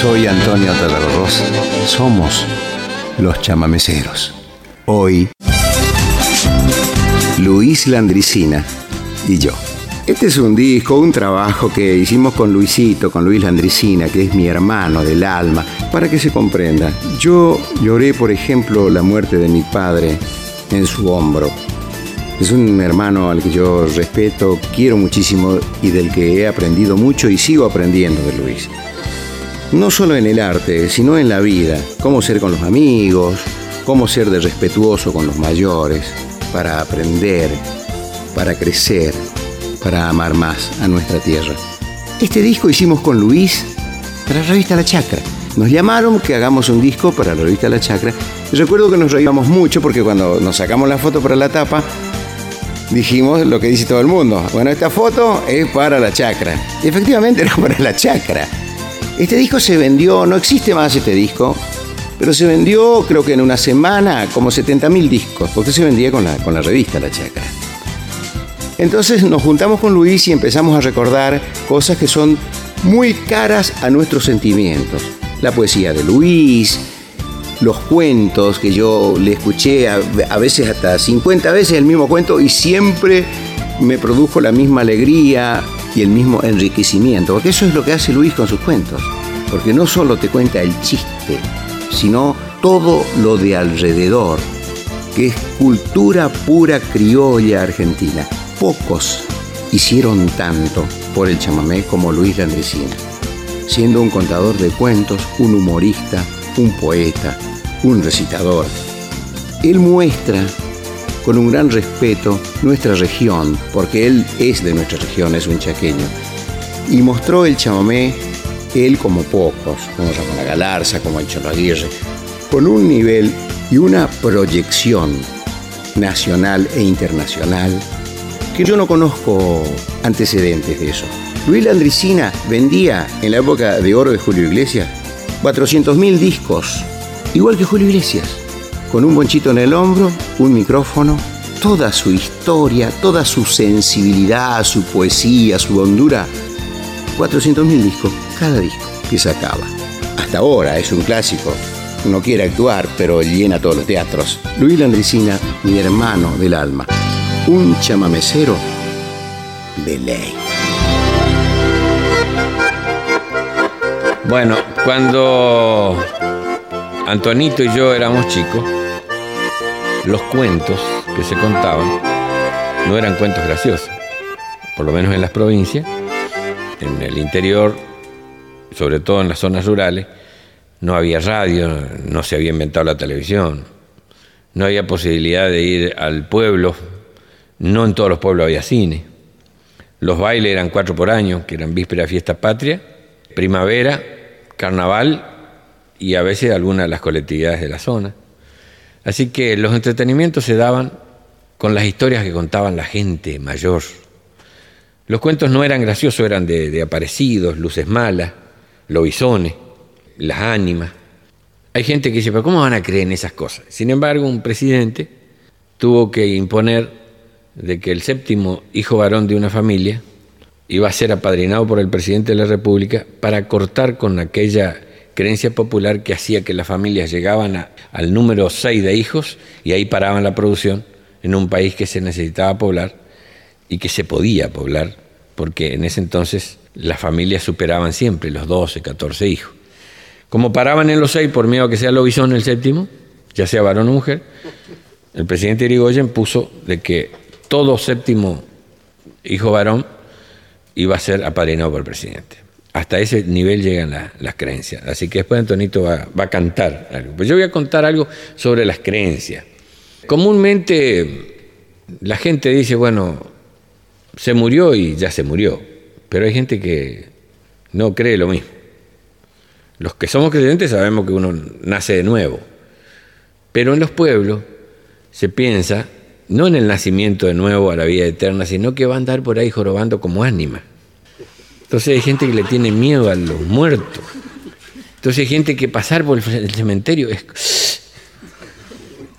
soy Antonio Talarros. Somos los chamameceros. Hoy, Luis Landricina y yo. Este es un disco, un trabajo que hicimos con Luisito, con Luis Landricina, que es mi hermano del alma, para que se comprenda. Yo lloré, por ejemplo, la muerte de mi padre en su hombro. Es un hermano al que yo respeto, quiero muchísimo y del que he aprendido mucho y sigo aprendiendo de Luis. No solo en el arte, sino en la vida. Cómo ser con los amigos, cómo ser de respetuoso con los mayores, para aprender, para crecer para amar más a nuestra tierra. Este disco hicimos con Luis para la revista La Chacra. Nos llamaron que hagamos un disco para la revista La Chacra. Recuerdo que nos reíamos mucho porque cuando nos sacamos la foto para la tapa, dijimos lo que dice todo el mundo. Bueno, esta foto es para La Chacra. Y efectivamente era para La Chacra. Este disco se vendió, no existe más este disco, pero se vendió creo que en una semana como 70.000 discos, porque se vendía con la, con la revista La Chacra. Entonces nos juntamos con Luis y empezamos a recordar cosas que son muy caras a nuestros sentimientos. La poesía de Luis, los cuentos que yo le escuché a, veces hasta 50 veces el mismo cuento y siempre me produjo la misma alegría y el mismo enriquecimiento, porque eso es lo que hace Luis con sus cuentos, porque no solo te cuenta el chiste, sino todo lo de alrededor, que es cultura pura criolla argentina. Pocos hicieron tanto por el chamamé como Luis Landresina, siendo un contador de cuentos, un humorista, un poeta, un recitador. Él muestra con un gran respeto nuestra región, porque él es de nuestra región, es un chaqueño, y mostró el chamamé, él como pocos, como Ramón Galarza, como el Cholo Aguirre, con un nivel y una proyección nacional e internacional que yo no conozco antecedentes de eso. Luis Landricina vendía en la época de oro de Julio Iglesias 400.000 discos, igual que Julio Iglesias, con un bonchito en el hombro, un micrófono, toda su historia, toda su sensibilidad, su poesía, su hondura. 400.000 discos, cada disco que sacaba. Hasta ahora es un clásico. No quiere actuar, pero llena todos los teatros. Luis Landricina, mi hermano del alma un chamamecero de ley. Bueno, cuando Antonito y yo éramos chicos, los cuentos que se contaban no eran cuentos graciosos, por lo menos en las provincias, en el interior, sobre todo en las zonas rurales, no había radio, no se había inventado la televisión, no había posibilidad de ir al pueblo no en todos los pueblos había cine. Los bailes eran cuatro por año, que eran víspera, fiesta patria, primavera, carnaval y a veces algunas de las colectividades de la zona. Así que los entretenimientos se daban con las historias que contaban la gente mayor. Los cuentos no eran graciosos, eran de, aparecidos, luces malas, lobisones, las ánimas. Hay gente que dice, pero ¿cómo van a creer en esas cosas? Sin embargo, un presidente tuvo que imponer de que el séptimo hijo varón de una familia iba a ser apadrinado por el presidente de la República para cortar con aquella creencia popular que hacía que las familias llegaban al número 6 de hijos y ahí paraban la producción en un país que se necesitaba poblar y que se podía poblar, porque en ese entonces las familias superaban siempre los 12, 14 hijos. Como paraban en los 6 por miedo a que sea lobizón el séptimo, ya sea varón o mujer, el presidente Irigoyen puso de que todo séptimo hijo varón iba a ser apadrinado por el presidente. Hasta ese nivel llegan las creencias. Así que después Antonito va, a cantar algo. Pues yo voy a contar algo sobre las creencias. Comúnmente la gente dice, bueno, se murió y ya se murió. Pero hay gente que no cree lo mismo. Los que somos creyentes sabemos que uno nace de nuevo. Pero en los pueblos se piensa no en el nacimiento de nuevo a la vida eterna, sino que va a andar por ahí jorobando como ánima. Entonces hay gente que le tiene miedo a los muertos. Entonces hay gente que pasar por el cementerio es...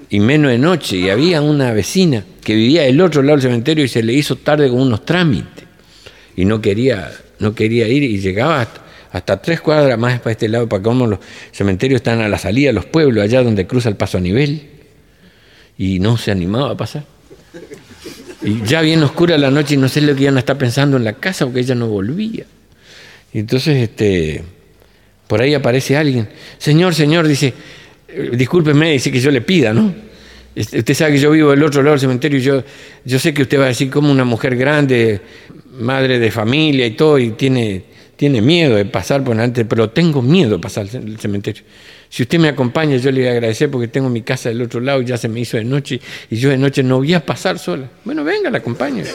Y menos de noche. Y había una vecina que vivía del otro lado del cementerio y se le hizo tarde con unos trámites. Y no quería, no quería ir y llegaba hasta tres cuadras más para este lado, para cómo los cementerios están a la salida de los pueblos, allá donde cruza el paso a nivel. Y no se animaba a pasar. Y ya bien oscura la noche y no sé lo que iban a estar pensando en la casa porque ella no volvía. Entonces, este, por ahí aparece alguien. Señor, señor, dice, eh, discúlpeme, dice que yo le pida, ¿no? Este, usted sabe que yo vivo del otro lado del cementerio y yo, yo sé que usted va a decir como una mujer grande, madre de familia y todo, y tiene, tiene miedo de pasar por delante, pero tengo miedo de pasar el cementerio. Si usted me acompaña, yo le voy a agradecer porque tengo mi casa del otro lado y ya se me hizo de noche y yo de noche no voy a pasar sola. Bueno, venga, la acompaño.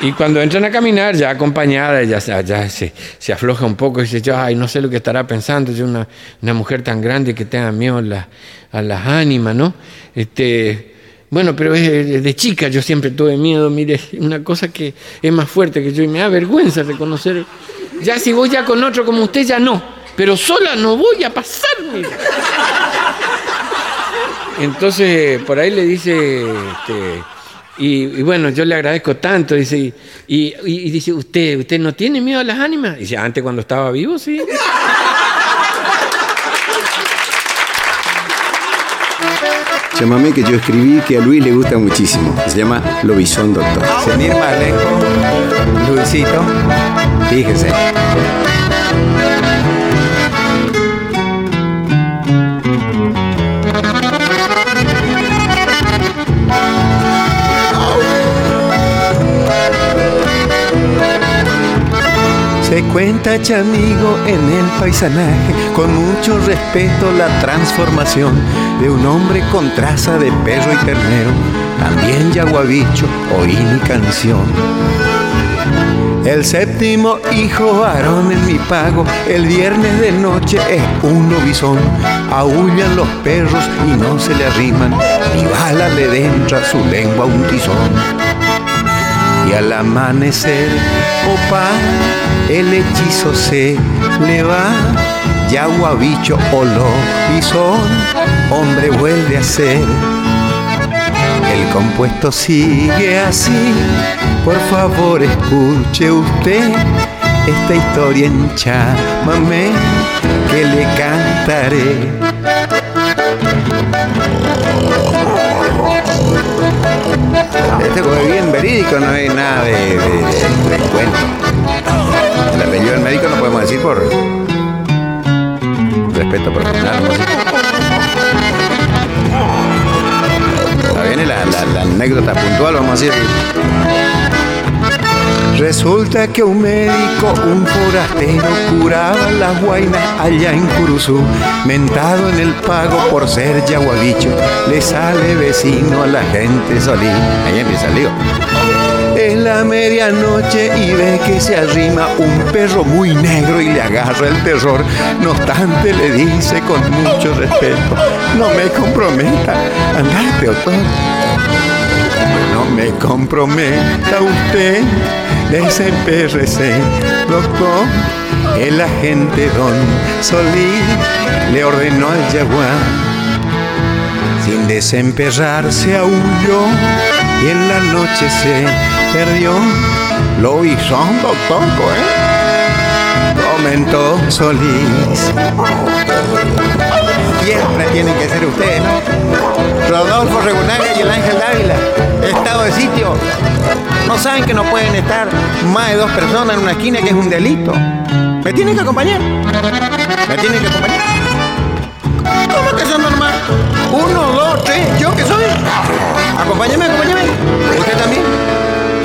Y cuando entran a caminar, ya acompañada, ya, se, se, afloja un poco y dice, yo, ay, no sé lo que estará pensando, yo una, una mujer tan grande que tenga miedo a, a las ánimas, ¿no? Este, bueno, pero de chica yo siempre tuve miedo, mire, una cosa que es más fuerte que yo y me da vergüenza reconocer. Ya si voy ya con otro como usted, ya no pero sola no voy a pasar. Entonces, por ahí le dice, este, y, bueno, yo le agradezco tanto, dice, y, dice, ¿usted usted no tiene miedo a las ánimas? Dice, antes cuando estaba vivo, sí. Llámame que yo escribí que a Luis le gusta muchísimo. Se llama Lobizón Doctor. Sin ir más lejos, Luisito, fíjese. Se cuenta, chamigo, en el paisanaje, con mucho respeto, la transformación de un hombre con traza de perro y ternero, también yaguabicho, oí mi canción. El séptimo hijo varón en mi pago, el viernes de noche es un lobizón. Aullan los perros y no se le arriman, ni bala le dentra su lengua un tizón y al amanecer, opa, el hechizo se le va. Yagua, bicho o son hombre vuelve a ser. El compuesto sigue así, por favor escuche usted esta historia en chamamé que le cantaré. Este es bien verídico, no hay nada de, de, cuento. El apellido del médico no podemos decir por respeto personal. ¿no? viene la, la, la anécdota puntual, vamos a decir. Resulta que un médico, un forastero, curaba las guainas allá en Curuzú. Mentado en el pago por ser yaguabicho, le sale vecino a la gente solí. Ahí empieza el lío. Es la medianoche y ve que se arrima un perro muy negro y le agarra el terror. No obstante le dice con mucho respeto, no me comprometa, andate otoño. No me comprometa usted PRC, doctor, el agente Don Solí le ordenó al jaguar. Sin desemperrarse huyó y en la noche se perdió. Lo hizo un doctor, ¿eh? Comentó Solís. Siempre tienen que ser ustedes, ¿no? Rodolfo Regunaga y el Ángel Dávila. Estado de sitio. No saben que no pueden estar más de dos personas en una esquina que es un delito. ¿Me tienen que acompañar? ¿Me tienen que acompañar? ¿Cómo que son normal? Uno, dos, tres, ¿yo qué soy? Acompáñame, acompáñame. ¿Usted también?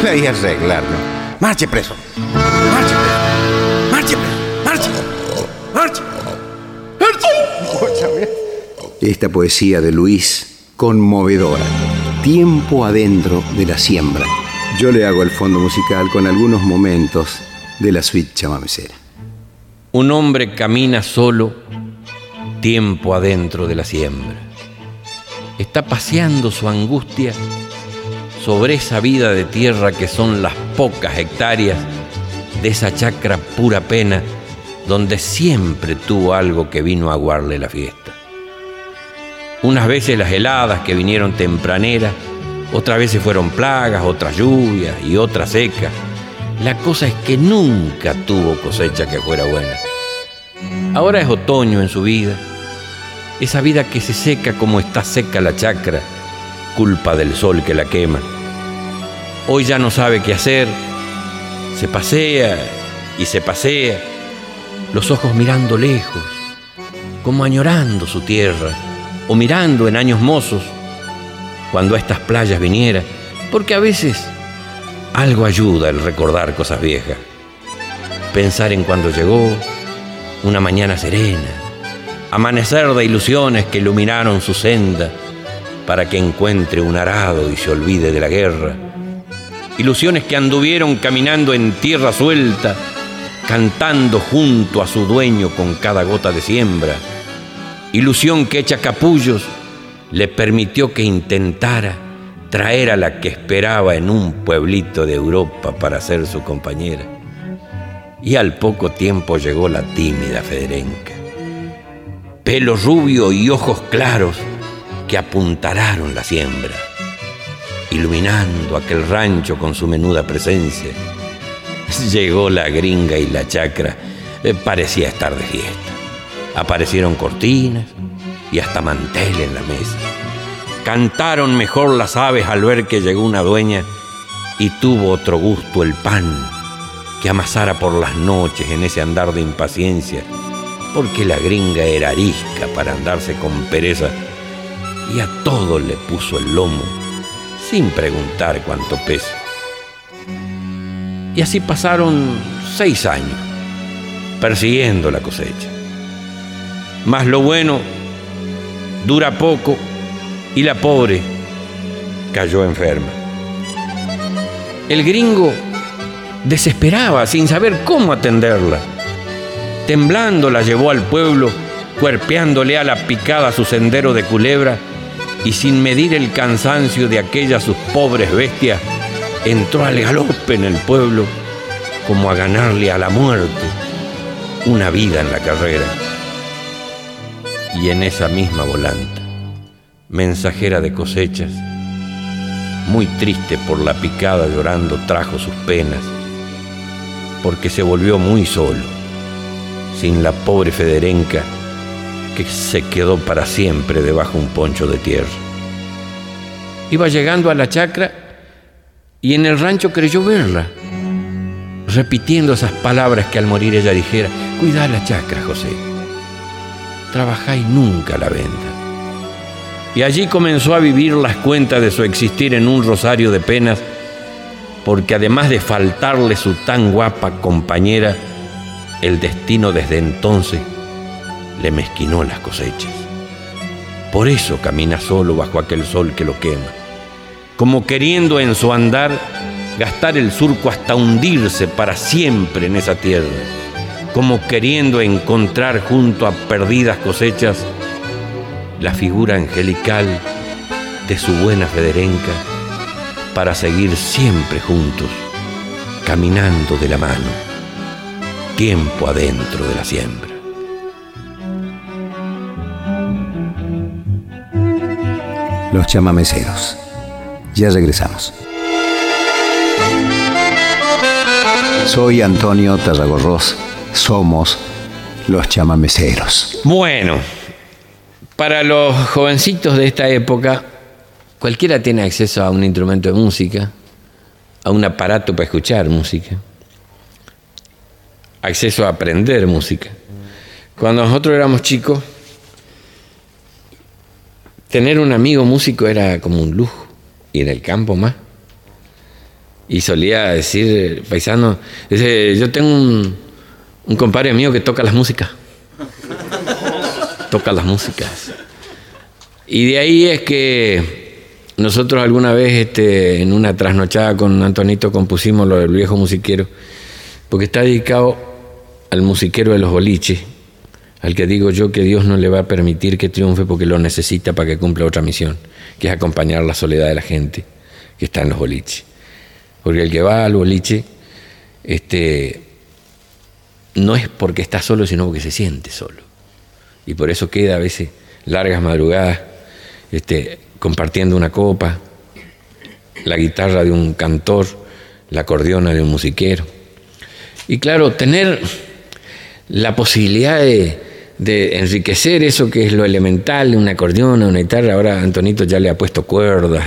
Le dije arreglarlo. Marche preso. Marche preso. Marche preso. Marche. Marche. Marche. Esta poesía de Luis, conmovedora. Tiempo adentro de la siembra yo le hago el fondo musical con algunos momentos de la suite chamamecera. Un hombre camina solo tiempo adentro de la siembra. Está paseando su angustia sobre esa vida de tierra que son las pocas hectáreas de esa chacra pura pena donde siempre tuvo algo que vino a aguarle la fiesta. Unas veces las heladas que vinieron tempraneras otras veces fueron plagas, otras lluvias y otras secas. La cosa es que nunca tuvo cosecha que fuera buena. Ahora es otoño en su vida, esa vida que se seca como está seca la chacra, culpa del sol que la quema. Hoy ya no sabe qué hacer, se pasea y se pasea, los ojos mirando lejos, como añorando su tierra, o mirando en años mozos, cuando a estas playas viniera, porque a veces algo ayuda el recordar cosas viejas. Pensar en cuando llegó, una mañana serena, amanecer de ilusiones que iluminaron su senda para que encuentre un arado y se olvide de la guerra. Ilusiones que anduvieron caminando en tierra suelta, cantando junto a su dueño con cada gota de siembra. Ilusión que hecha capullos le permitió que intentara traer a la que esperaba en un pueblito de Europa para ser su compañera. Y al poco tiempo llegó la tímida Federenca. Pelo rubio y ojos claros que apuntalaron la siembra, iluminando aquel rancho con su menuda presencia. Llegó la gringa y la chacra, eh, parecía estar de fiesta. Aparecieron cortinas y hasta mantel en la mesa. Cantaron mejor las aves al ver que llegó una dueña y tuvo otro gusto el pan que amasara por las noches en ese andar de impaciencia, porque la gringa era arisca para andarse con pereza y a todo le puso el lomo sin preguntar cuánto peso. Y así pasaron seis años persiguiendo la cosecha. Mas lo bueno dura poco y la pobre cayó enferma. El gringo desesperaba sin saber cómo atenderla. Temblando la llevó al pueblo, cuerpeándole a la picada su sendero de culebra y sin medir el cansancio de aquellas sus pobres bestias, entró al galope en el pueblo como a ganarle a la muerte una vida en la carrera y en esa misma volanta, mensajera de cosechas, muy triste por la picada llorando trajo sus penas, porque se volvió muy solo, sin la pobre Federenca que se quedó para siempre debajo un poncho de tierra. Iba llegando a la chacra y en el rancho creyó verla, repitiendo esas palabras que al morir ella dijera, cuida la chacra, José trabajáis nunca la venda. Y allí comenzó a vivir las cuentas de su existir en un rosario de penas, porque además de faltarle su tan guapa compañera, el destino desde entonces le mezquinó las cosechas. Por eso camina solo bajo aquel sol que lo quema, como queriendo en su andar gastar el surco hasta hundirse para siempre en esa tierra como queriendo encontrar junto a perdidas cosechas la figura angelical de su buena Federenca para seguir siempre juntos, caminando de la mano, tiempo adentro de la siembra. Los chamameceros. Ya regresamos. Soy Antonio Tarragorros somos los chamameceros. Bueno, para los jovencitos de esta época, cualquiera tiene acceso a un instrumento de música, a un aparato para escuchar música, acceso a aprender música. Cuando nosotros éramos chicos, tener un amigo músico era como un lujo, y en el campo más. Y solía decir, paisano, yo tengo un, un compadre mío que toca las músicas. toca las músicas. Y de ahí es que nosotros alguna vez este, en una trasnochada con Antonito compusimos lo del viejo musiquero, porque está dedicado al musiquero de los boliches, al que digo yo que Dios no le va a permitir que triunfe porque lo necesita para que cumpla otra misión, que es acompañar la soledad de la gente que está en los boliches. Porque el que va al boliche, este, no es porque está solo, sino porque se siente solo. Y por eso queda a veces largas madrugadas este, compartiendo una copa, la guitarra de un cantor la acordeona de un musiquero. Y claro, tener la posibilidad de, enriquecer eso que es lo elemental una acordeona, una guitarra, ahora Antonito ya le ha puesto cuerdas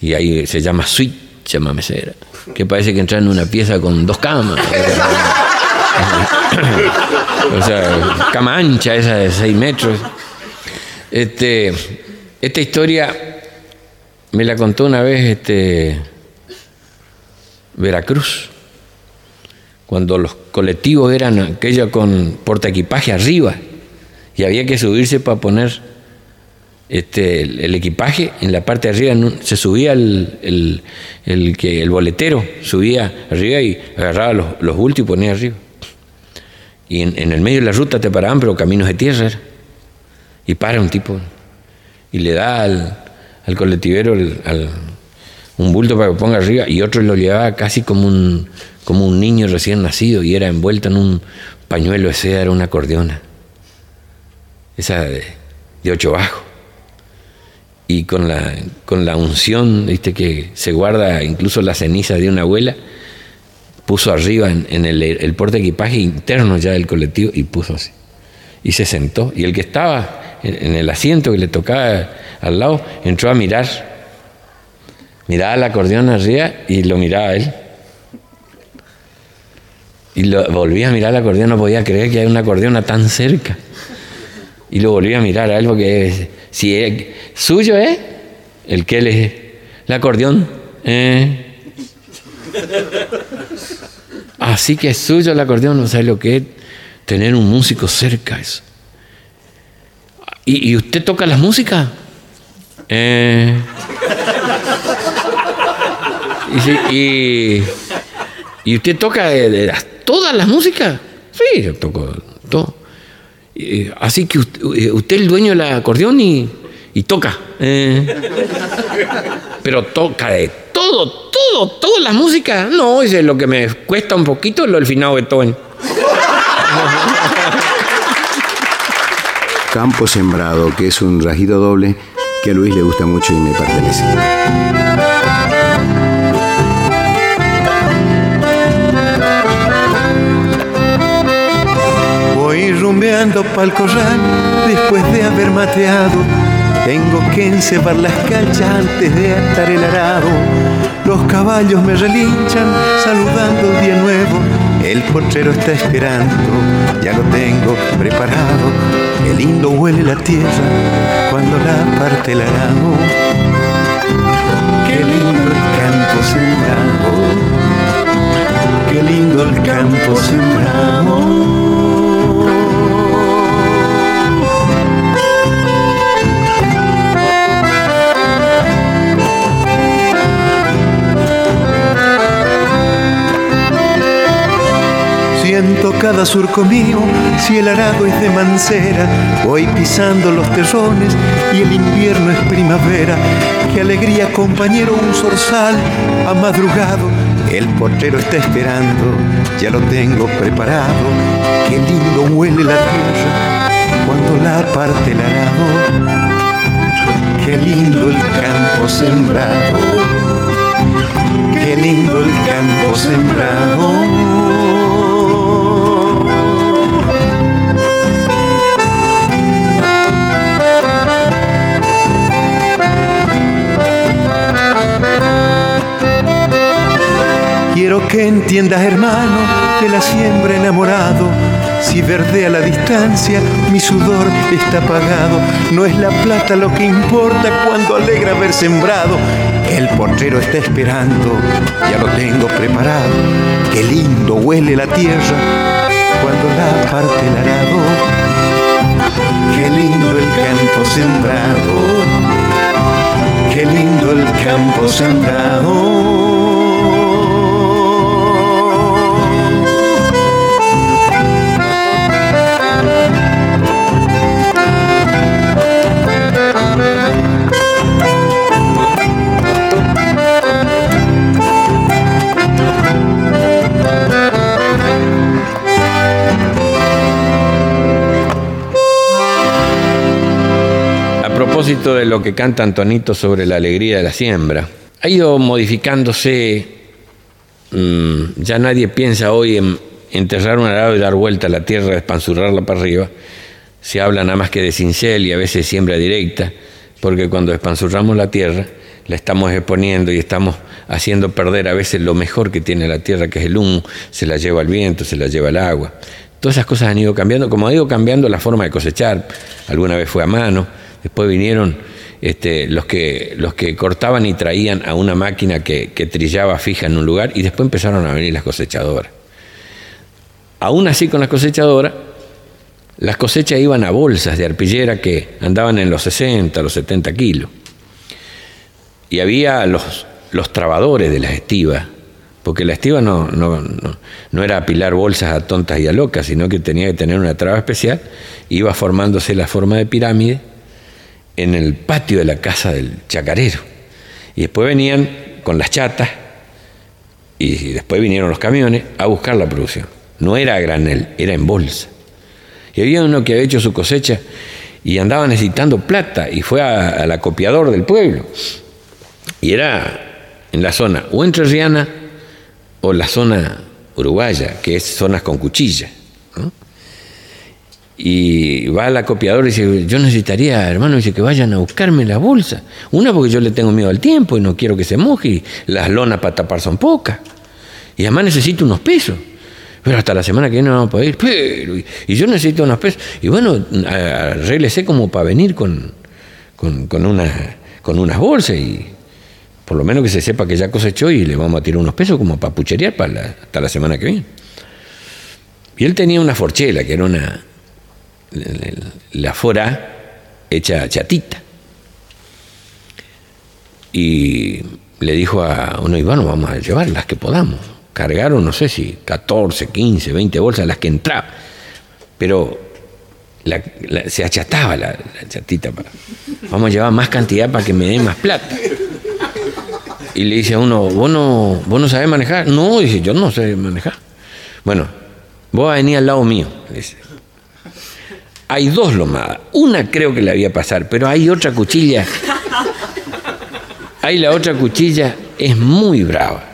y, ahí se llama se llama mesera, que parece que entra en una pieza con dos camas. o sea, cama ancha esa de seis metros. Este, esta historia me la contó una vez este, Veracruz, cuando los colectivos eran aquellos con porta equipaje arriba y había que subirse para poner este, el, equipaje en la parte de arriba, se subía el, que, el boletero, subía arriba y agarraba los, los bultos y ponía arriba. Y en, el medio de la ruta te paraban, pero caminos de tierra. Y para un tipo y le da al, al colectivero un bulto para que ponga arriba y otro lo llevaba casi como un, como un niño recién nacido y era envuelto en un pañuelo de seda, era una acordeona. Esa de, ocho bajos. Y con la, con la unción, viste, que se guarda incluso la ceniza de una abuela, puso arriba en, el, el porte equipaje interno ya del colectivo y puso así. Y se sentó. Y el que estaba en, el asiento que le tocaba al lado entró a mirar. Miraba el acordeón arriba y lo miraba a él. Y lo, volvía a mirar el acordeón, no podía creer que hay una acordeona tan cerca. Y lo volvía a mirar a él porque si es suyo es el que él es, el acordeón. Eh. Así que es suyo el acordeón, no sabe lo que es tener un músico cerca. Eso. ¿Y, usted toca la música? Eh. y, usted toca de, todas las músicas? Sí, yo toco todo. así que usted, es el dueño del acordeón y, toca. Eh. Pero toca de todo, todo, toda la música. No, es lo que me cuesta un poquito lo del finado Beethoven. Campo Sembrado, que es un rajido doble que a Luis le gusta mucho y me pertenece. Voy rumbeando pa'l corral después de haber mateado. Tengo que encebar las canchas antes de atar el arado. Los caballos me relinchan saludando el día nuevo el porchero está esperando, ya lo tengo preparado. Qué lindo huele la tierra cuando la parte el arado. Qué lindo el campo sembrado. Qué lindo el campo sembrado. Siento cada surco mío, si el arado es de mancera, voy pisando los terrones y el invierno es primavera. Qué alegría, compañero, un zorzal ha madrugado. El portero está esperando, ya lo tengo preparado. Qué lindo huele la tierra cuando la parte el arado. Qué lindo el campo sembrado. Qué lindo el campo sembrado. Quiero que entiendas, hermano, de la siembra enamorado. Si verde a la distancia, mi sudor está apagado. No es la plata lo que importa cuando alegra haber sembrado. El portero está esperando, ya lo tengo preparado. Qué lindo huele la tierra cuando la parte el arado. Qué lindo el campo sembrado. Qué lindo el campo sembrado. De lo que canta Antonito sobre la alegría de la siembra, ha ido modificándose mm, ya nadie piensa hoy en enterrar un arado y dar vuelta a la tierra, espanzurrarla para arriba. Se habla nada más que de cincel y a veces siembra directa, porque cuando espanzurramos la tierra, la estamos exponiendo y estamos haciendo perder a veces lo mejor que tiene la tierra, que es el humo, se la lleva el viento, se la lleva el agua. Todas esas cosas han ido cambiando, como ha ido cambiando la forma de cosechar. Alguna vez fue a mano, después vinieron este, los, que, los que cortaban y traían a una máquina que, trillaba fija en un lugar y después empezaron a venir las cosechadoras. Aún así con las cosechadoras, las cosechas iban a bolsas de arpillera que andaban en los 60, los 70 kilos. Y había los, los trabadores de las estivas, porque la estiva no, no, no, era apilar bolsas a tontas y a locas, sino que tenía que tener una traba especial, iba formándose la forma de pirámide en el patio de la casa del chacarero. Y después venían con las chatas y después vinieron los camiones a buscar la producción. No era a granel, era en bolsa. Y había uno que había hecho su cosecha y andaba necesitando plata y fue al acopiador del pueblo. Y era en la zona o entrerriana o la zona uruguaya, que es zonas con cuchilla y va al acopiador y dice, yo necesitaría, hermano, dice que vayan a buscarme la bolsa. Una porque yo le tengo miedo al tiempo y no quiero que se moje y las lonas para tapar son pocas. Y además necesito unos pesos. Pero hasta la semana que viene no vamos a poder ir. Pero, y, yo necesito unos pesos. Y bueno, arréglese como para venir con, con, una, con unas bolsas y por lo menos que se sepa que ya cosechó y le vamos a tirar unos pesos como para pucherear para hasta la semana que viene. Y él tenía una forchela, que era una, la fora hecha chatita. Y le dijo a uno, y bueno, vamos a llevar las que podamos. Cargaron, no sé si 14, 15, 20 bolsas, las que entraban. Pero se achataba la, chatita. Para, vamos a llevar más cantidad para que me den más plata. Y le dice a uno, ¿vos no, vos no sabés manejar? No, dice, yo no sé manejar. Bueno, vos a venir al lado mío. Dice hay dos lomadas. Una creo que la voy a pasar, pero hay otra cuchilla. Hay la otra cuchilla, es muy brava.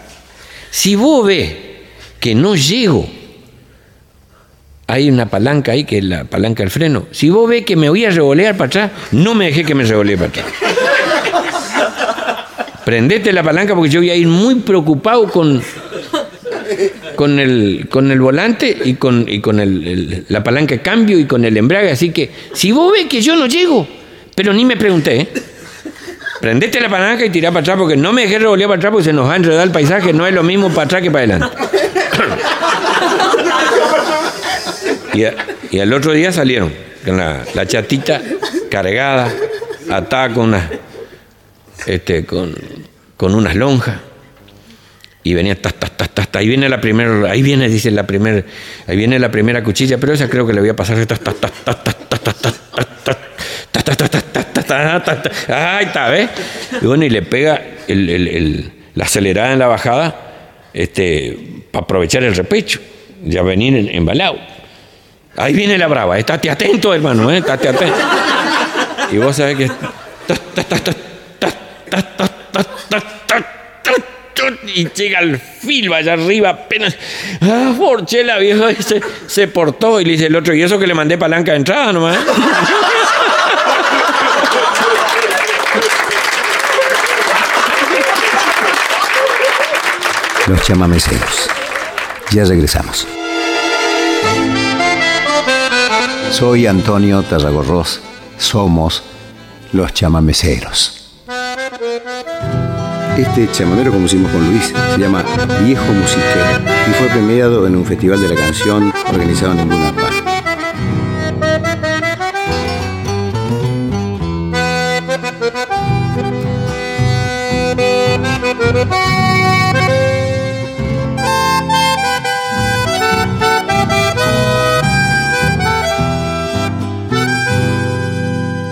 Si vos ves que no llego, hay una palanca ahí que es la palanca del freno. Si vos ves que me voy a revolear para atrás, no me dejé que me revolee para atrás. Prendete la palanca porque yo voy a ir muy preocupado con, con el, con el volante y con, y con el, la palanca de cambio y con el embrague. Así que si vos ves que yo no llego, pero ni me pregunté, ¿eh? prendete la palanca y tirá para atrás porque no me dejé revolear para atrás porque se nos va a enredar el paisaje, no es lo mismo para atrás que para adelante. y, al otro día salieron con la, chatita cargada, atada con, una, este, con, con unas lonjas y venía tas, tas, tas, tas, ahí viene la primera, ahí viene, dice la primera, ahí viene la primera cuchilla, pero esa creo que le voy a pasar tas, tas, tas, tas, tas, tas, tas, tas, ahí está, ¿ves? Y bueno, y le pega el, el, el, la acelerada en la bajada, este, para aprovechar el repecho, ya venir embalado. Ahí viene la brava, estate atento, hermano, ¿eh? estate atento. Y vos sabés que y llega al filo allá arriba, apenas. Ah, la vieja se, se, portó y le dice el otro, y eso que le mandé palanca de entrada nomás. Los chamameceros. Ya regresamos. Soy Antonio Tarragorros. Somos los chamameceros. Este chamamero, como hicimos con Luis, se llama Viejo Musiquero y fue premiado en un festival de la canción organizado en Luna.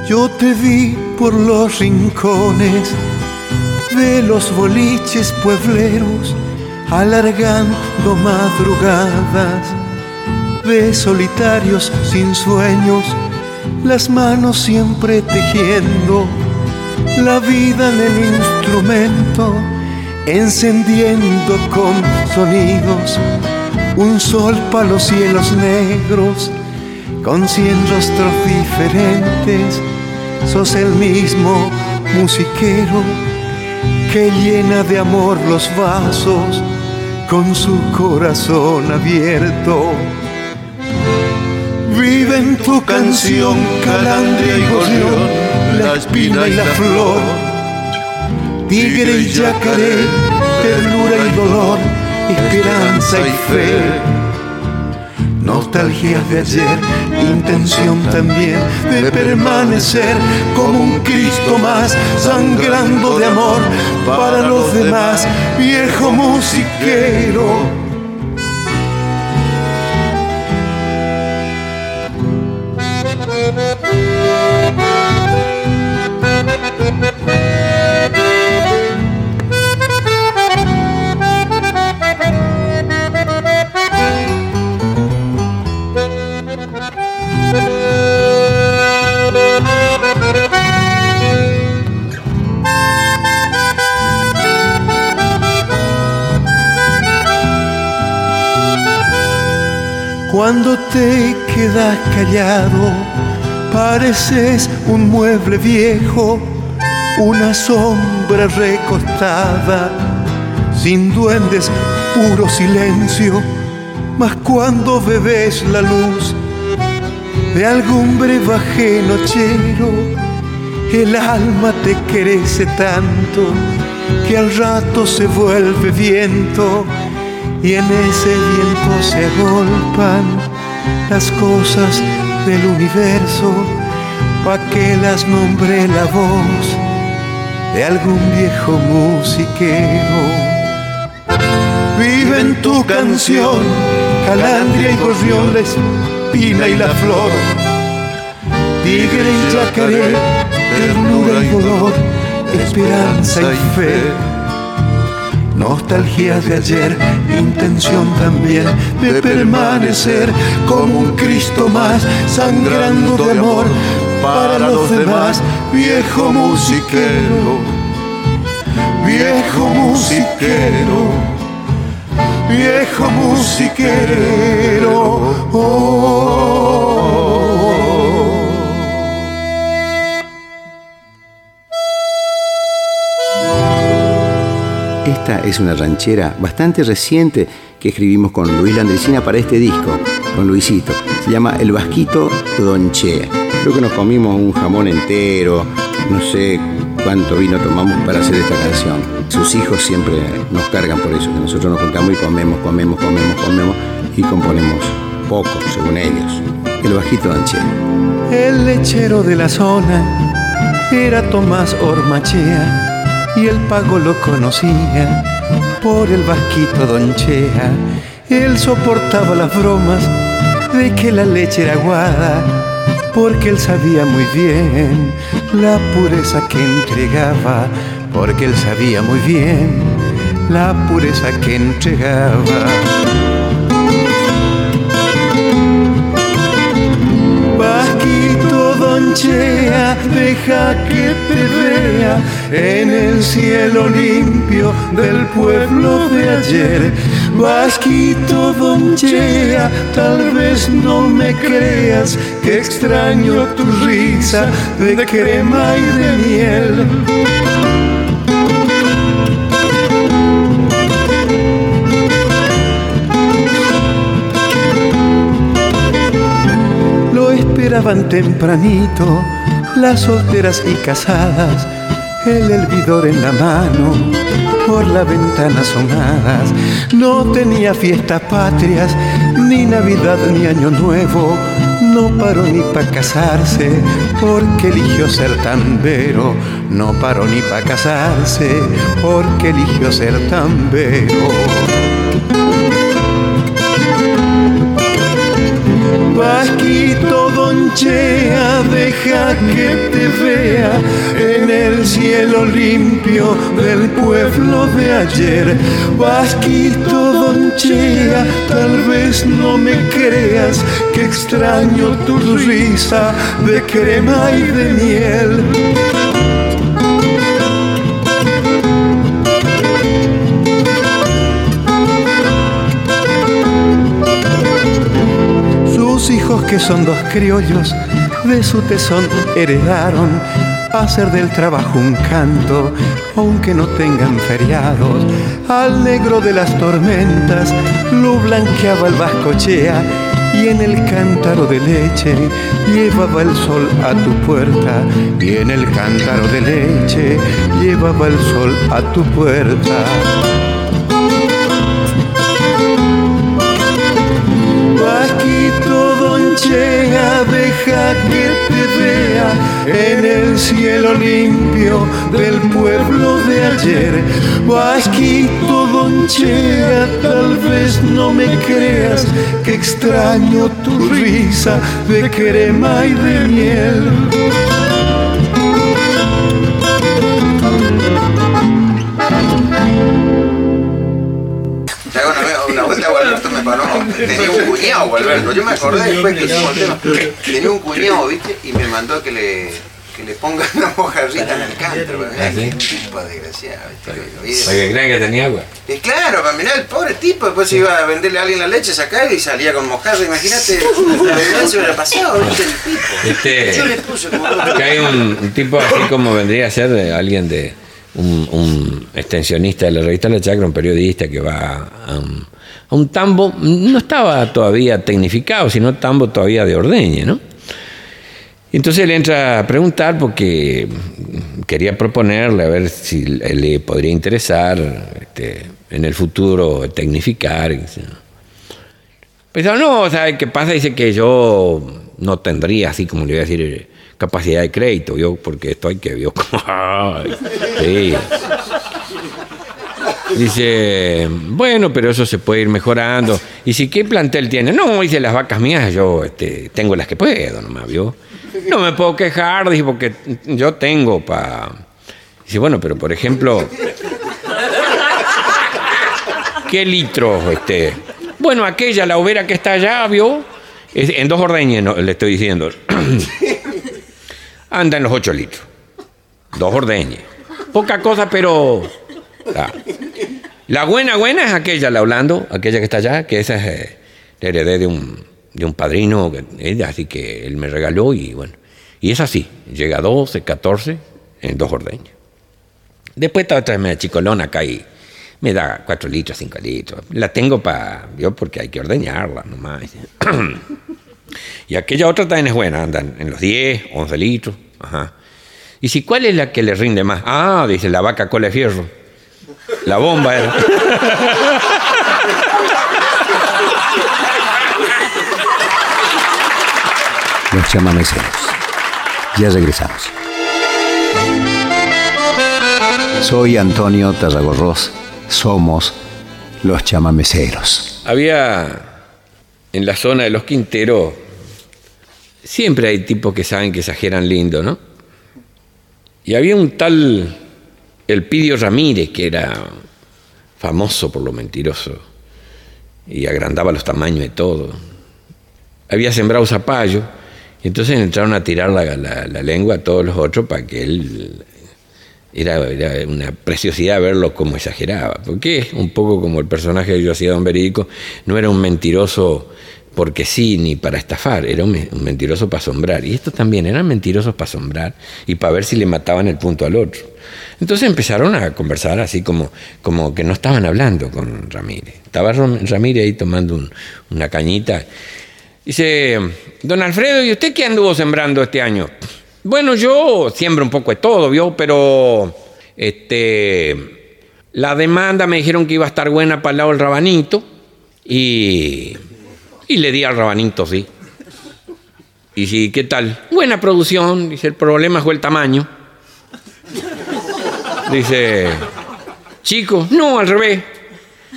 Yo te vi por los rincones de los boliches puebleros, alargando madrugadas, de solitarios sin sueños, las manos siempre tejiendo, la vida en el instrumento, encendiendo con sonidos un sol para los cielos negros, con cien rostros diferentes, sos el mismo musiquero que llena de amor los vasos con su corazón abierto. Vive en tu canción calandria y gorrión, la espina y la flor, tigre y yacaré, ternura y dolor, esperanza y fe nostalgias de ayer, intención también de permanecer como un Cristo más, sangrando de amor para los demás, viejo musiquero. Cuando te quedas callado, pareces un mueble viejo, una sombra recostada, sin duendes, puro silencio. Mas cuando bebes la luz de algún brebaje nochero, el alma te crece tanto que al rato se vuelve viento y en ese viento se agolpan las cosas del universo pa' que las nombre la voz de algún viejo musiquero. Vive en tu canción, calandria y gorrión, la espina y la flor, tigre y yacaré, ternura y dolor, esperanza y fe nostalgia de ayer, intención también de permanecer como un Cristo más, sangrando de amor para los demás, viejo musiquero, viejo musiquero, viejo musiquero. Oh. Esta es una ranchera bastante reciente que escribimos con Luis Landresina para este disco, con Luisito. Se llama El Vasquito Donchea. Creo que nos comimos un jamón entero, no sé cuánto vino tomamos para hacer esta canción. Sus hijos siempre nos cargan por eso, que nosotros nos juntamos y comemos, comemos, comemos, comemos y componemos poco, según ellos. El Vasquito Donchea. El lechero de la zona era Tomás Ormachea y el pago lo conocía por el vasquito donchea. Él soportaba las bromas de que la leche era aguada, porque él sabía muy bien la pureza que entregaba, porque él sabía muy bien la pureza que entregaba. deja que en el cielo limpio del pueblo de ayer. Vasquito donchea, tal vez no me creas que extraño tu risa de crema y de miel. Lo esperaban tempranito las solteras y casadas, el hervidor en la mano, por la ventana asomadas. No tenía fiestas patrias, ni Navidad ni Año Nuevo. No paró ni para casarse, porque eligió ser tambero. No paró ni para casarse, porque eligió ser tambero. Vasquito Deja que te vea en el cielo limpio del pueblo de ayer. Vasquito Donchea, tal vez no me creas que extraño tu risa de crema y de miel. Que son dos criollos de su tesón heredaron hacer del trabajo un canto, aunque no tengan feriados. Al negro de las tormentas lo blanqueaba el vascochea y en el cántaro de leche llevaba el sol a tu puerta y en el cántaro de leche llevaba el sol a tu puerta. Deja que te vea en el cielo limpio del pueblo de ayer. Vasquito Donchea, tal vez no me creas que extraño tu risa de crema y de miel. Tenía un cuñado, Alberto. Yo me acordé después que hicimos el tema. Tenía un cuñado, ¿viste? Y me mandó que le, que le ponga una mojarrita en el canto. ¿Ah, un tipo desgraciado. ¿viste? Para que crean que tenía agua. Y claro, para mirar el pobre tipo, después iba a venderle a alguien la leche, sacar y salía con mojarra. Imagínate, la se hubiera pasado, ¿viste? El tipo. Este, Yo le puse como. Que hay un, un tipo así como vendría a ser de alguien de. Un, un, extensionista de la revista La Chacra, un periodista que va a un, un tambo, no estaba todavía tecnificado, sino tambo todavía de ordeñe, ¿no? Entonces él entra a preguntar porque quería proponerle a ver si le podría interesar este, en el futuro tecnificar. Pues no, ¿sabe qué pasa? Dice que yo no tendría, así como le voy a decir, capacidad de crédito, yo, porque esto hay que, yo como, sí. Dice, bueno, pero eso se puede ir mejorando. Y si, ¿qué plantel tiene? No, dice, las vacas mías yo este, tengo las que puedo nomás, ¿vio? No me puedo quejar, dice, porque yo tengo para... Dice, bueno, pero por ejemplo, ¿qué litros? Este? Bueno, aquella, la overa que está allá, ¿vio? En dos ordeñes, le estoy diciendo. Anda en los ocho litros. Dos ordeñes. Poca cosa, pero... La buena, buena es aquella, la Orlando, aquella que está allá, que esa es eh, la heredé de un, de un padrino, así que él me regaló y bueno. Y es así, llega a 12, 14 en dos ordeños. Después está otra media chicolona acá y me da 4 litros, 5 litros. La tengo para, yo porque hay que ordeñarla nomás. y aquella otra también es buena, andan en los 10, 11 litros. Ajá. Y si, ¿cuál es la que le rinde más? Ah, dice la vaca cola de fierro. La bomba era. Los chamameceros. Ya regresamos. Soy Antonio Tarragorros. Somos los chamameceros. Había en la zona de los Quinteros, siempre hay tipos que saben que exageran lindo, ¿no? Y había un tal el Pidio Ramírez, que era famoso por lo mentiroso y agrandaba los tamaños de todo, había sembrado zapallo y entonces entraron a tirar la, lengua a todos los otros para que él era, una preciosidad verlo como exageraba, porque un poco como el personaje que yo hacía Don Verico, no era un mentiroso porque sí, ni para estafar, era un, mentiroso para asombrar. Y estos también eran mentirosos para asombrar y para ver si le mataban el punto al otro. Entonces empezaron a conversar así como, como que no estaban hablando con Ramírez. Estaba Ramírez ahí tomando una cañita. Dice, don Alfredo, ¿y usted qué anduvo sembrando este año? Bueno, yo siembro un poco de todo, ¿vio? Pero este, la demanda me dijeron que iba a estar buena para el lado del rabanito y y le di al rabanito, sí. Y sí, ¿qué tal? Buena producción. Dice, el problema fue el tamaño. Dice, chico, no, al revés.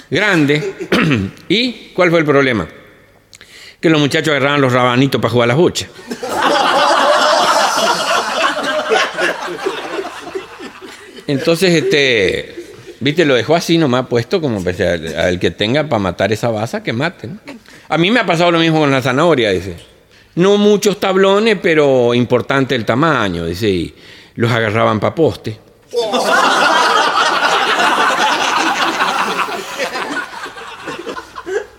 Grande. ¿Y cuál fue el problema? Que los muchachos agarraban los rabanitos para jugar las bochas. Entonces, este, viste, lo dejó así nomás puesto como al que tenga para matar esa baza, que maten. A mí me ha pasado lo mismo con la zanahoria, dice. No muchos tablones, pero importante el tamaño, dice, y los agarraban para poste.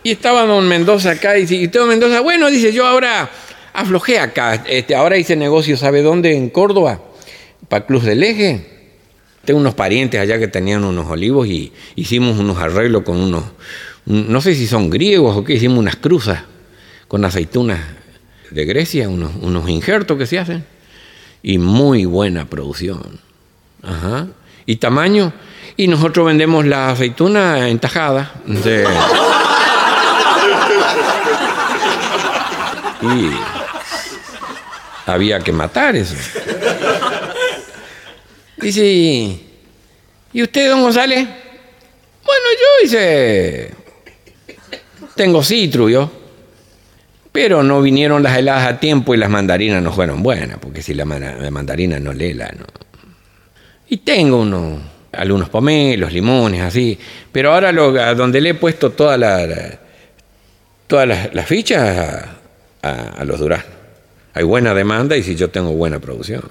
Y estaba don Mendoza acá y dice, y don Mendoza, bueno, dice, yo ahora aflojé acá, este, ahora hice negocio, ¿sabe dónde? En Córdoba, para Cruz del Eje. Tengo unos parientes allá que tenían unos olivos y hicimos unos arreglos con unos, no sé si son griegos o qué, hicimos unas cruzas con aceitunas de Grecia, unos, unos injertos que se hacen. Y muy buena producción. Ajá. Y tamaño. Y nosotros vendemos la aceituna en tajada. Y había que matar eso. Dice, ¿y usted, don González? Bueno, yo hice... Tengo citru, yo. Pero no vinieron las heladas a tiempo y las mandarinas no fueron buenas, porque si la, mandarina no lela, no. Y tengo unos, algunos pomelos, limones, así. Pero ahora lo, donde le he puesto todas las, fichas a, los duraznos. Hay buena demanda y si yo tengo buena producción.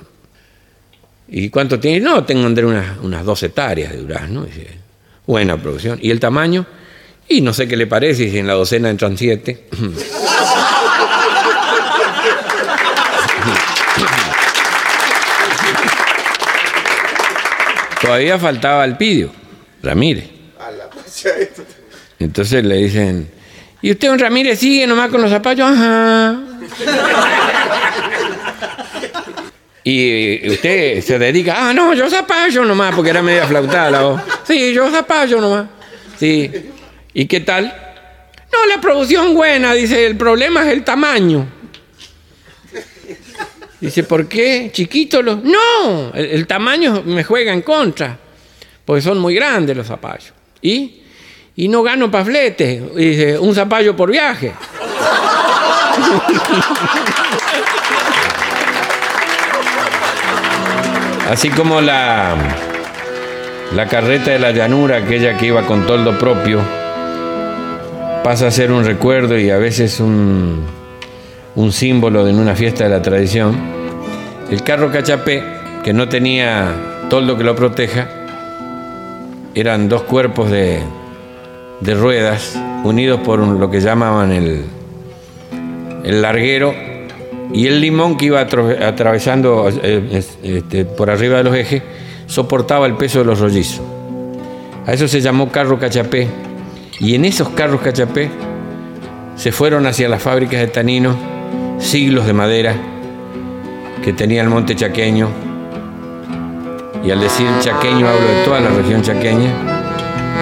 ¿Y cuánto tiene? No, tengo unas, unas dos hectáreas de durazno. Buena producción. ¿Y el tamaño? Y no sé qué le parece si en la docena entran siete. Todavía faltaba el pidio, Ramírez. Entonces le dicen, ¿y usted, don Ramírez, sigue nomás con los zapallos? Ajá. Y usted se dedica, ah, no, yo zapallo nomás, porque era media flautada la voz. Sí, yo zapallo nomás. Sí. ¿Y qué tal? No, la producción buena, dice, el problema es el tamaño. Dice, ¿por qué? ¿Chiquito los.? No, el, tamaño me juega en contra, porque son muy grandes los zapallos. ¿Y? Y no gano paflete, dice, un zapallo por viaje. Así como la, la carreta de la llanura, aquella que iba con toldo propio, pasa a ser un recuerdo y a veces un, un símbolo en una fiesta de la tradición, el carro cachapé, que no tenía toldo que lo proteja, eran dos cuerpos de, ruedas unidos por lo que llamaban el, el larguero y el limón que iba atravesando eh, este, por arriba de los ejes soportaba el peso de los rollizos. A eso se llamó carro cachapé. Y en esos carros cachapé se fueron hacia las fábricas de tanino siglos de madera que tenía el monte chaqueño. Y al decir chaqueño hablo de toda la región chaqueña.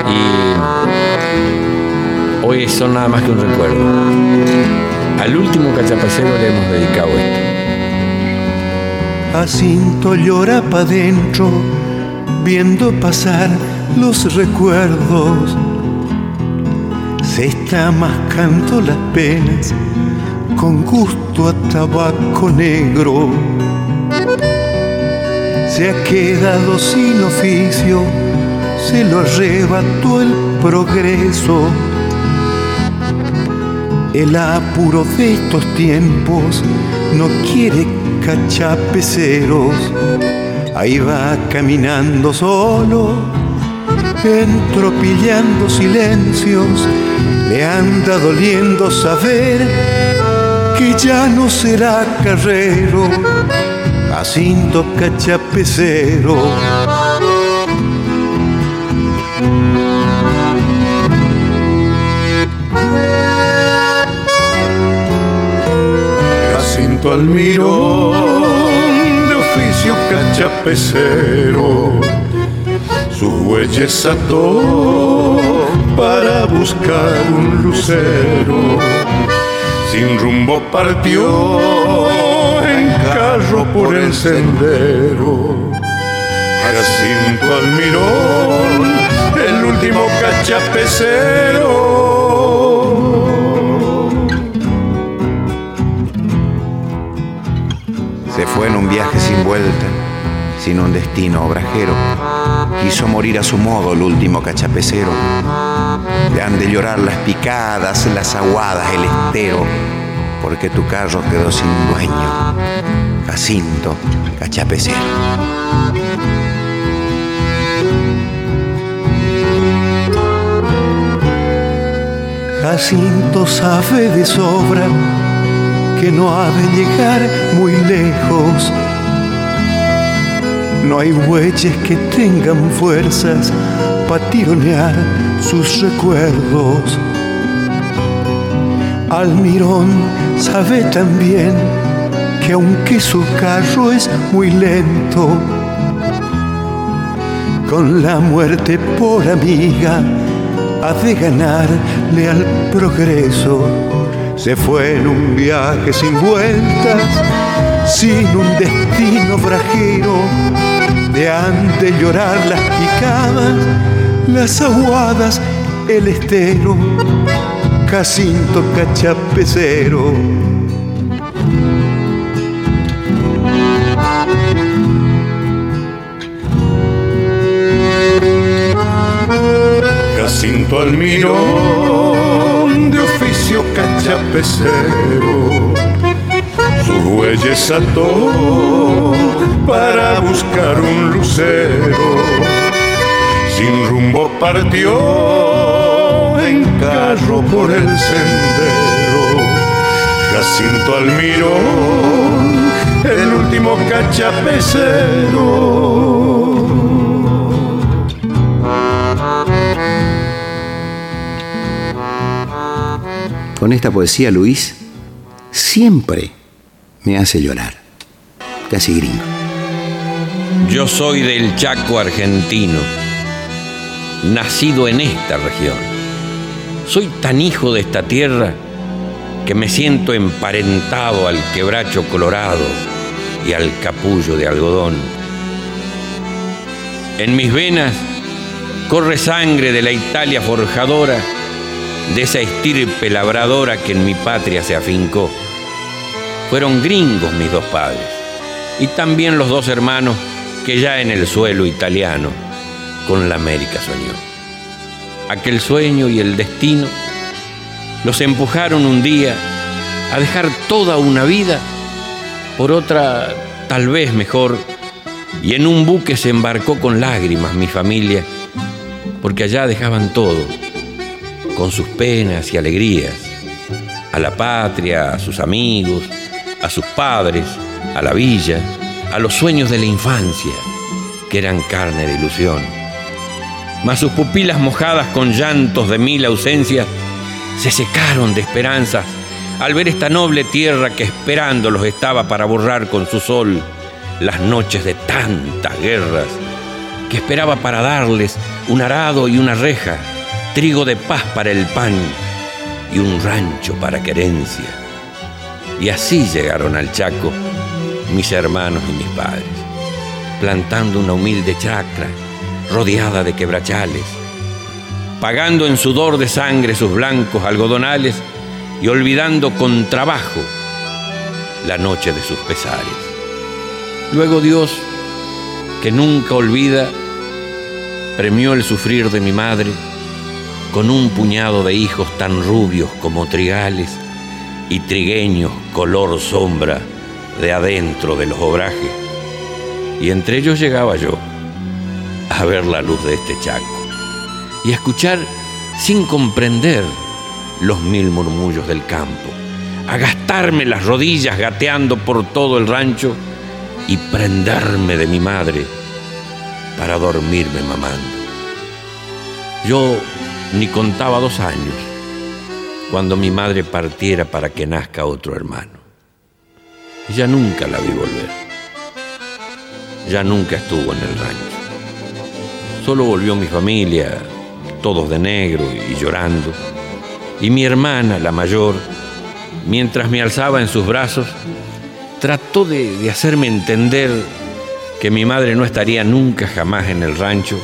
Y hoy son nada más que un recuerdo. Al último cachapacero le hemos dedicado esto. Jacinto llora pa' dentro, viendo pasar los recuerdos. Se está mascando las penas con gusto a tabaco negro. Se ha quedado sin oficio, se lo arrebató el progreso. El apuro de estos tiempos no quiere cachapeceros. Ahí va caminando solo, entropillando silencios. Le anda doliendo saber que ya no será carrero, Jacinto cachapecero. Jacinto Almirón, de oficio cachapecero, su huella ató para buscar un lucero sin rumbo partió en carro por el sendero. Jacinto Almirón, el último cachapecero. Se fue en un viaje sin vuelta, sin un destino obrajero. Quiso morir a su modo el último cachapecero le han de llorar las picadas, las aguadas, el estero, porque tu carro quedó sin dueño. Jacinto Cachapecero. Jacinto sabe de sobra que no ha de llegar muy lejos. No hay bueyes que tengan fuerzas para tironear sus recuerdos. Almirón sabe también que aunque su carro es muy lento, con la muerte por amiga ha de ganarle al progreso. Se fue en un viaje sin vueltas, sin un destino fragero, de antes llorar las picadas, las aguadas, el estero, Jacinto cachapecero. Jacinto Almirón de oficio cachapecero, sus bueyes ató para buscar un lucero. Sin rumbo partió en carro por el sendero. Jacinto Almirón, el último cachapecero. Con esta poesía, Luis siempre me hace llorar. Casi gringo. Yo soy del Chaco argentino, nacido en esta región. Soy tan hijo de esta tierra que me siento emparentado al quebracho colorado y al capullo de algodón. En mis venas corre sangre de la Italia forjadora de esa estirpe labradora que en mi patria se afincó. Fueron gringos mis dos padres y también los dos hermanos que ya en el suelo italiano con la América soñó. Aquel sueño y el destino los empujaron un día a dejar toda una vida por otra tal vez mejor y en un buque se embarcó con lágrimas mi familia porque allá dejaban todo con sus penas y alegrías, a la patria, a sus amigos, a sus padres, a la villa, a los sueños de la infancia, que eran carne de ilusión. Mas sus pupilas mojadas con llantos de mil ausencias se secaron de esperanzas al ver esta noble tierra que esperándolos estaba para borrar con su sol las noches de tantas guerras, que esperaba para darles un arado y una reja, trigo de paz para el pan y un rancho para querencia. Y así llegaron al Chaco mis hermanos y mis padres, plantando una humilde chacra rodeada de quebrachales, pagando en sudor de sangre sus blancos algodonales y olvidando con trabajo la noche de sus pesares. Luego Dios, que nunca olvida, premió el sufrir de mi madre con un puñado de hijos tan rubios como trigales y trigueños color sombra de adentro de los obrajes. Y entre ellos llegaba yo a ver la luz de este chaco y a escuchar sin comprender los mil murmullos del campo, a gastarme las rodillas gateando por todo el rancho y prenderme de mi madre para dormirme mamando. Yo ni contaba dos años cuando mi madre partiera para que nazca otro hermano. Ya nunca la vi volver. Ya nunca estuvo en el rancho. Solo volvió mi familia, todos de negro y llorando. Y mi hermana, la mayor, mientras me alzaba en sus brazos, trató de, de hacerme entender que mi madre no estaría nunca jamás en el rancho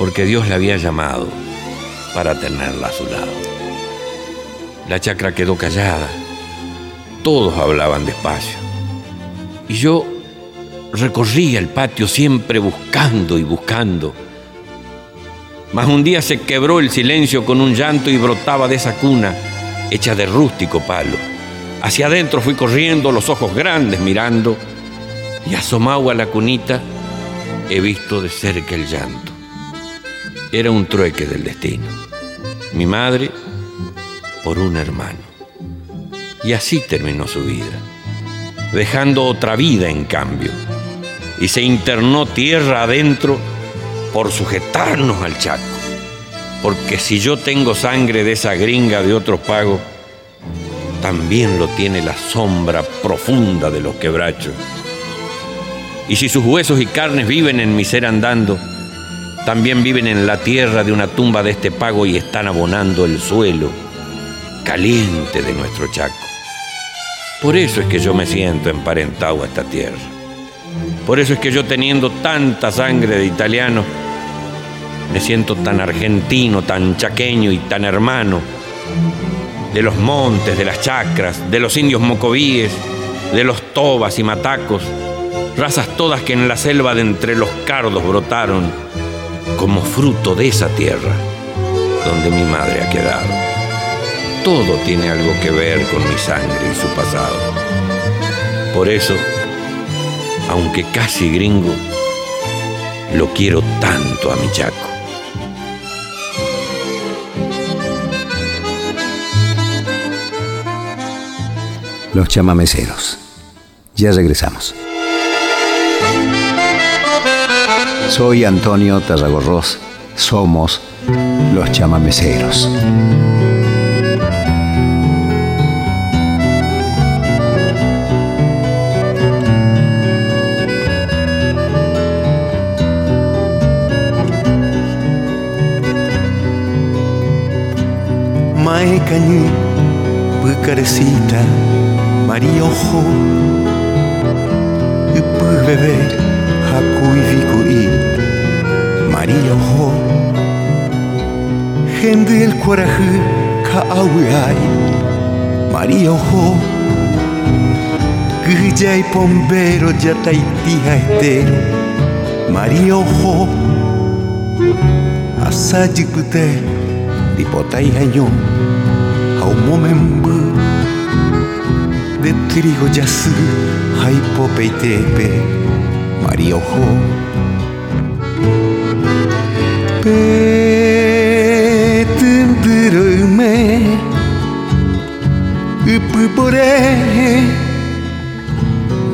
porque Dios la había llamado para tenerla a su lado. La chacra quedó callada, todos hablaban despacio, y yo recorría el patio siempre buscando y buscando. Mas un día se quebró el silencio con un llanto y brotaba de esa cuna, hecha de rústico palo. Hacia adentro fui corriendo, los ojos grandes mirando, y asomado a la cunita he visto de cerca el llanto era un trueque del destino. mi madre, por un hermano. Y así terminó su vida, dejando otra vida en cambio, y se internó tierra adentro por sujetarnos al chaco. Porque si yo tengo sangre de esa gringa de otros pagos, también lo tiene la sombra profunda de los quebrachos. Y si sus huesos y carnes viven en mi ser andando, también viven en la tierra de una tumba de este pago y están abonando el suelo caliente de nuestro Chaco. Por eso es que yo me siento emparentado a esta tierra. Por eso es que yo teniendo tanta sangre de italiano, me siento tan argentino, tan chaqueño y tan hermano de los montes, de las chacras, de los indios mocovíes, de los tobas y matacos, razas todas que en la selva de entre los cardos brotaron como fruto de esa tierra donde mi madre ha quedado. Todo tiene algo que ver con mi sangre y su pasado. Por eso, aunque casi gringo, lo quiero tanto a mi chaco. Los chamameceros. Ya regresamos. Soy Antonio Tarragorros. Somos los chamameceros. Mae cañí, pucarecita, María ojo, y bebé, hakui vikui, María ojo, gente el coraje, ka ay, María ojo, Guilla y pombero, ya taitija estero, María ojo, asayipute, dipotai añón, aumomembu, de trigo yasu, haipope y tepe, mariojo. Petendrume, upupore,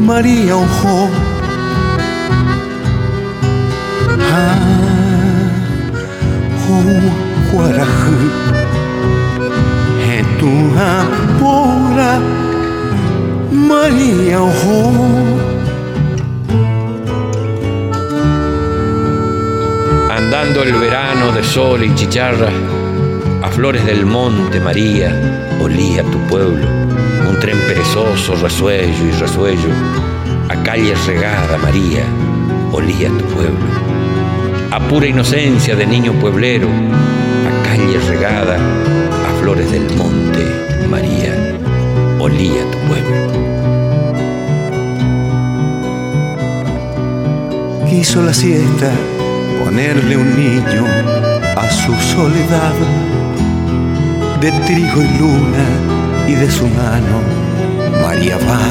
María ojo. Ah, oh, guarajú, tu apura, María ojo. Andando el verano de sol y chicharra, a flores del monte María, olía tu pueblo, un tren perezoso, resuello y resuello, a calle regada María, olía tu pueblo, a pura inocencia de niño pueblero, a calle regada, flores del monte María, olía tu pueblo. Quiso la siesta ponerle un niño a su soledad de trigo y luna y de su mano María va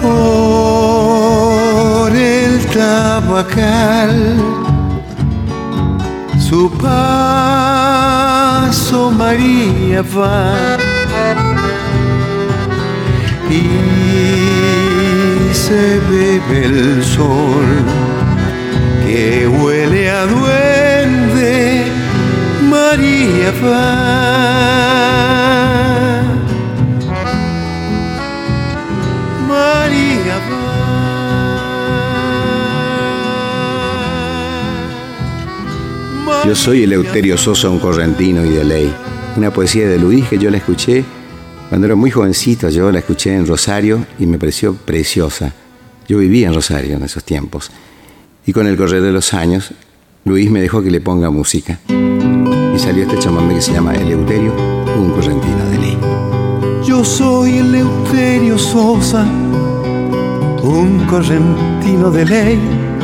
por el tabacal su paso María va. Y se bebe el sol que huele a duende María va Yo soy Eleuterio Sosa, un correntino y de ley. Una poesía de Luis que yo la escuché cuando era muy jovencito. Yo la escuché en Rosario y me pareció preciosa. Yo vivía en Rosario en esos tiempos. Y con el correr de los años, Luis me dejó que le ponga música. Y salió este chamamé que se llama Eleuterio, un correntino de ley. Yo soy Eleuterio Sosa, un correntino de ley.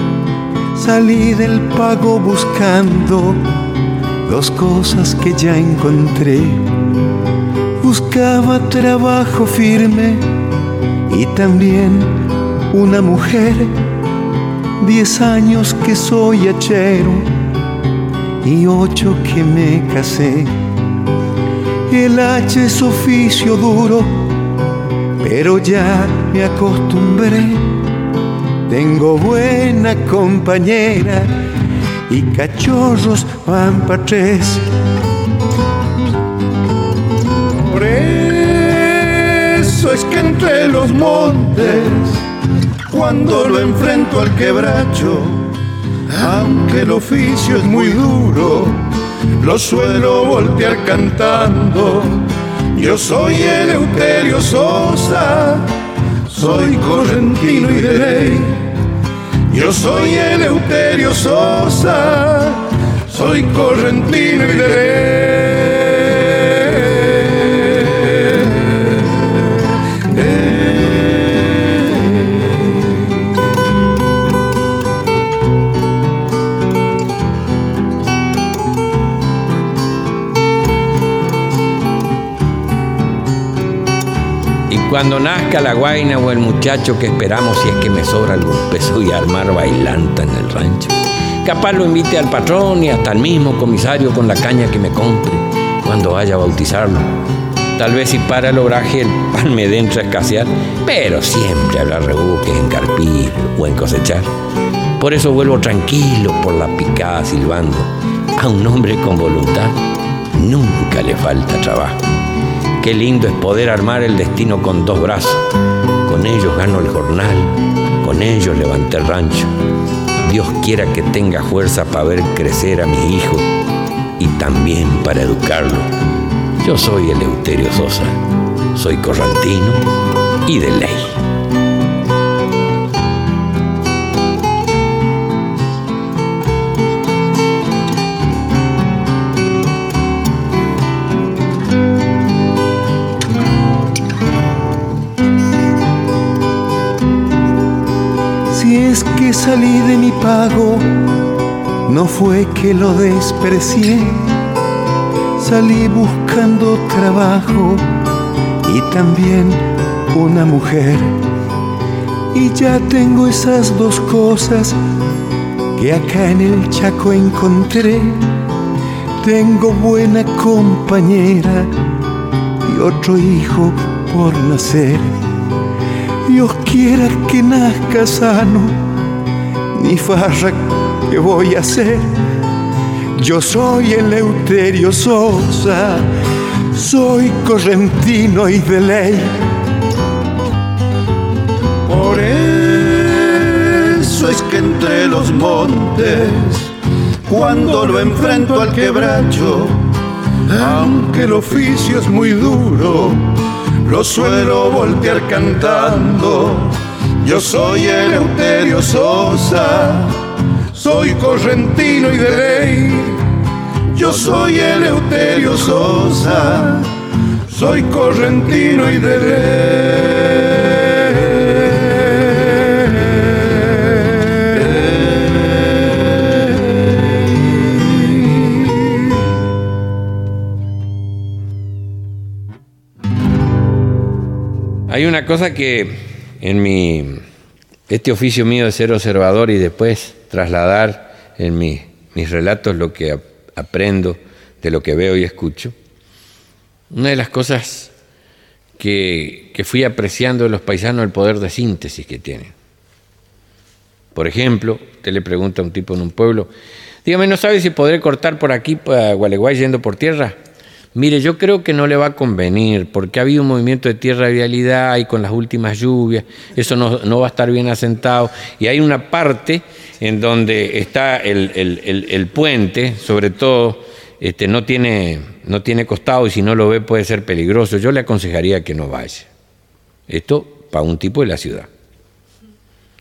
Salí del pago buscando dos cosas que ya encontré. Buscaba trabajo firme y también una mujer. Diez años que soy hachero y ocho que me casé. El H es oficio duro, pero ya me acostumbré. Tengo buena compañera y cachorros van tres. Por eso es que entre los montes, cuando lo enfrento al quebracho, aunque el oficio es muy duro, lo suelo voltear cantando. Yo soy Eleuterio Sosa, soy correntino y de ley. Yo soy Eleuterio Sosa, soy correntino y de Cuando nazca la guaina o el muchacho que esperamos si es que me sobra algún peso y armar bailanta en el rancho. Capaz lo invite al patrón y hasta al mismo comisario con la caña que me compre cuando vaya a bautizarlo. Tal vez si para el obraje el pan me a escasear, pero siempre habrá rebuques en carpir o en cosechar. Por eso vuelvo tranquilo por la picada silbando. A un hombre con voluntad nunca le falta trabajo. Qué lindo es poder armar el destino con dos brazos. Con ellos gano el jornal, con ellos levanté el rancho. Dios quiera que tenga fuerza para ver crecer a mi hijo y también para educarlo. Yo soy Eleuterio Sosa, soy corrantino y de ley. Salí de mi pago, no fue que lo desprecié. Salí buscando trabajo y también una mujer. Y ya tengo esas dos cosas que acá en el Chaco encontré. Tengo buena compañera y otro hijo por nacer. Dios quiera que nazca sano ni farra que voy a hacer. Yo soy el Eleuterio Sosa, soy correntino y de ley. Por eso es que entre los montes, cuando lo enfrento al quebracho, aunque el oficio es muy duro, lo suelo voltear cantando yo soy Eleuterio Sosa, soy correntino y de ley. Yo soy Eleuterio Sosa, soy correntino y de ley. Hay una cosa que en mi, este oficio mío de ser observador y después trasladar en mis relatos lo que aprendo de lo que veo y escucho, una de las cosas que, que fui apreciando de los paisanos el poder de síntesis que tienen. Por ejemplo, usted le pregunta a un tipo en un pueblo, dígame, ¿no sabe si podré cortar por aquí para Gualeguay yendo por tierra? Mire, yo creo que no le va a convenir porque ha habido un movimiento de tierra de vialidad y con las últimas lluvias, eso no, va a estar bien asentado. Y hay una parte en donde está el, puente, sobre todo, este, no, tiene, no tiene costado y si no lo ve puede ser peligroso. Yo le aconsejaría que no vaya. Esto para un tipo de la ciudad.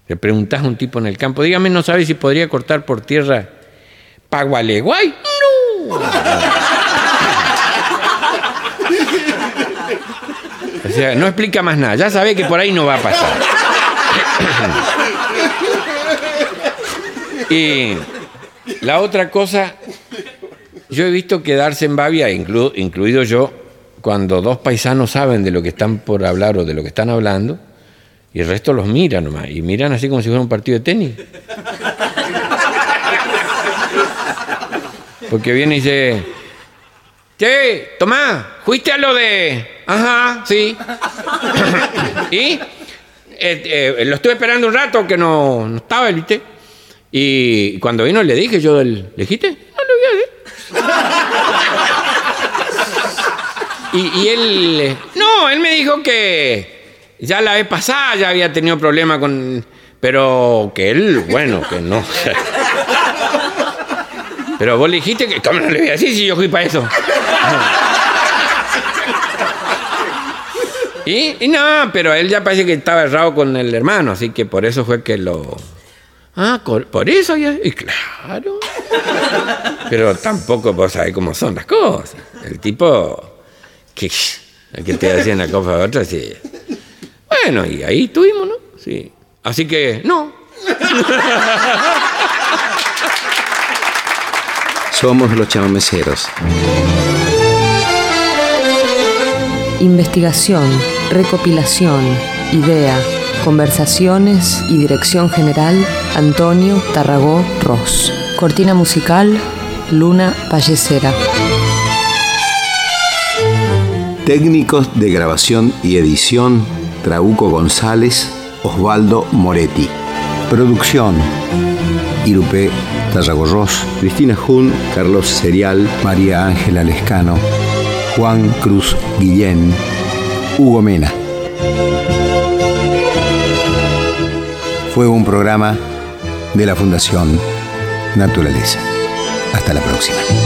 Le preguntás a un tipo en el campo, dígame, ¿no sabe si podría cortar por tierra Pagualeguay? No. O sea, no explica más nada. Ya sabe que por ahí no va a pasar. y la otra cosa, yo he visto quedarse en Babia, incluido yo, cuando dos paisanos saben de lo que están por hablar o de lo que están hablando, y el resto los mira nomás, y miran así como si fuera un partido de tenis. Porque viene y dice, che, Tomás, ¿fuiste a lo de...? Ajá, sí. y eh, eh, lo estuve esperando un rato que no, no estaba, ¿viste? Y cuando vino le dije yo, ¿le dijiste? No le voy a y, y él, no, él me dijo que ya la vez pasada ya había tenido problemas con... Pero que él, bueno, que no. Pero vos le dijiste que, ¿cómo no le voy a decir si yo fui para eso? Y, y no, pero él ya parece que estaba errado con el hermano, así que por eso fue que lo... Ah, por eso ya... Y claro. Pero tampoco vos sabés cómo son las cosas. El tipo... Que, que te hacía una cosa a otra, sí. Bueno, y ahí estuvimos, ¿no? Sí. Así que, no. Somos los chamameceros. Investigación, recopilación, idea, conversaciones y dirección general, Antonio Tarragó Ross. Cortina musical, Luna Pallecera. Técnicos de grabación y edición, Trauco González, Osvaldo Moretti. Producción, Irupé Tarragorros, Cristina Jun, Carlos Serial, María Ángela Lescano, Juan Cruz Guillén, Hugo Mena. Fue un programa de la Fundación Naturaleza. Hasta la próxima.